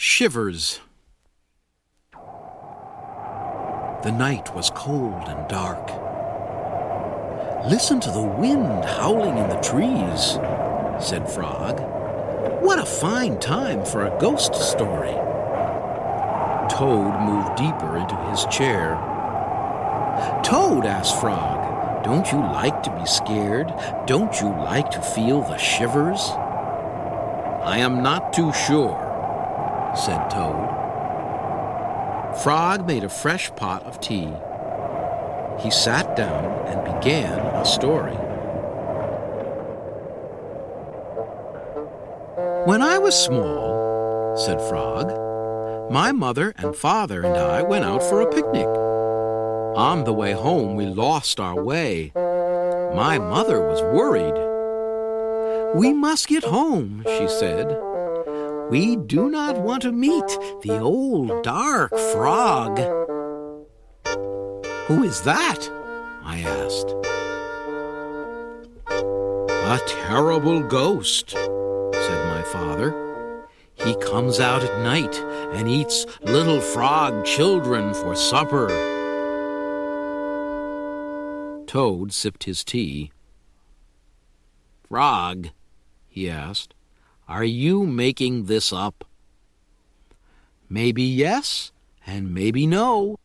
Shivers. The night was cold and dark. Listen to the wind howling in the trees, said Frog. What a fine time for a ghost story. Toad moved deeper into his chair. Toad, asked Frog, don't you like to be scared? Don't you like to feel the shivers? I am not too sure, said Toad. Frog made a fresh pot of tea. He sat down and began a story. When I was small, said Frog, my mother and father and I went out for a picnic. On the way home, we lost our way. My mother was worried. We must get home, she said. We do not want to meet the old dark frog. Who is that? I asked. A terrible ghost, said my father. He comes out at night and eats little frog children for supper. Toad sipped his tea. Frog, he asked, are you making this up? Maybe yes, and maybe no,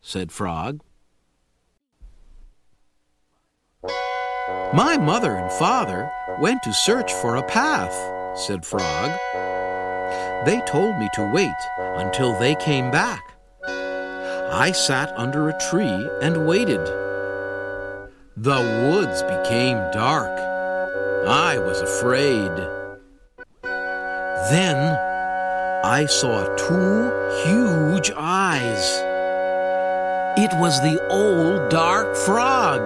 said Frog. My mother and father went to search for a path, said Frog. They told me to wait until they came back. I sat under a tree and waited. The woods became dark. I was afraid. Then I saw two huge eyes. It was the old dark frog.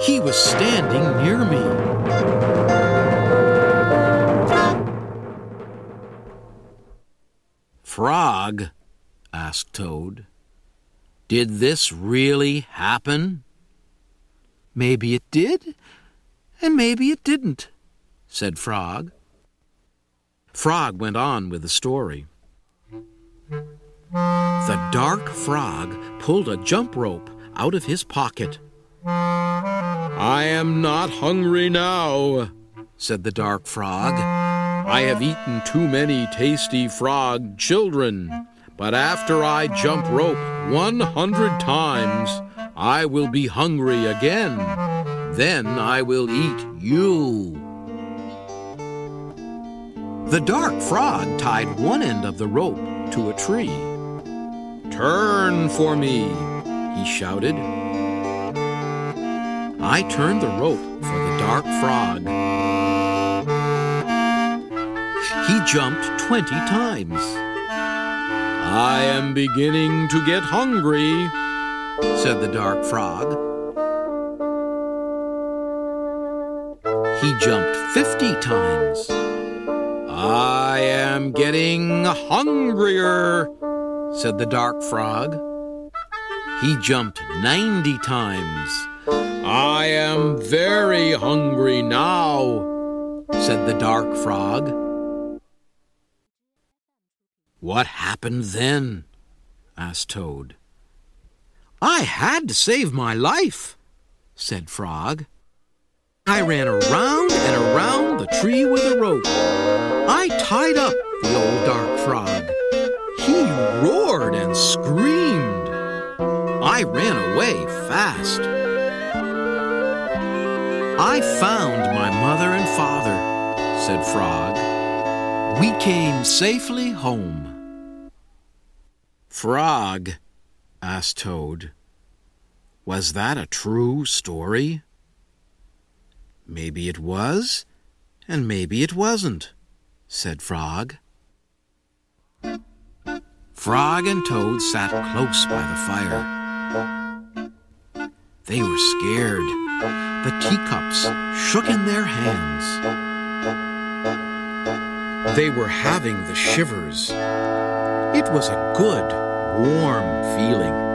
He was standing near me. Frog, asked Toad, did this really happen? Maybe it did, and maybe it didn't, said Frog. Frog went on with the story. The dark frog pulled a jump rope out of his pocket. I am not hungry now, said the dark frog. I have eaten too many tasty frog children. But after I jump rope 100 times, I will be hungry again. Then I will eat you. The dark frog tied one end of the rope to a tree. Turn for me, he shouted. I turned the rope for the dark frog. He jumped twenty times. I am beginning to get hungry, said the dark frog. He jumped fifty times. I am getting hungrier, said the dark frog. He jumped ninety times. I am very hungry now, said the dark frog. What happened then? asked Toad. I had to save my life, said Frog. I ran around and around the tree with a rope. I tied up the old dark frog. He roared and screamed. I ran away fast. I found my mother and father, said Frog. We came safely home. Frog, asked Toad, was that a true story? Maybe it was, and maybe it wasn't, said Frog. Frog and Toad sat close by the fire. They were scared. The teacups shook in their hands. They were having the shivers. It was a good, warm feeling.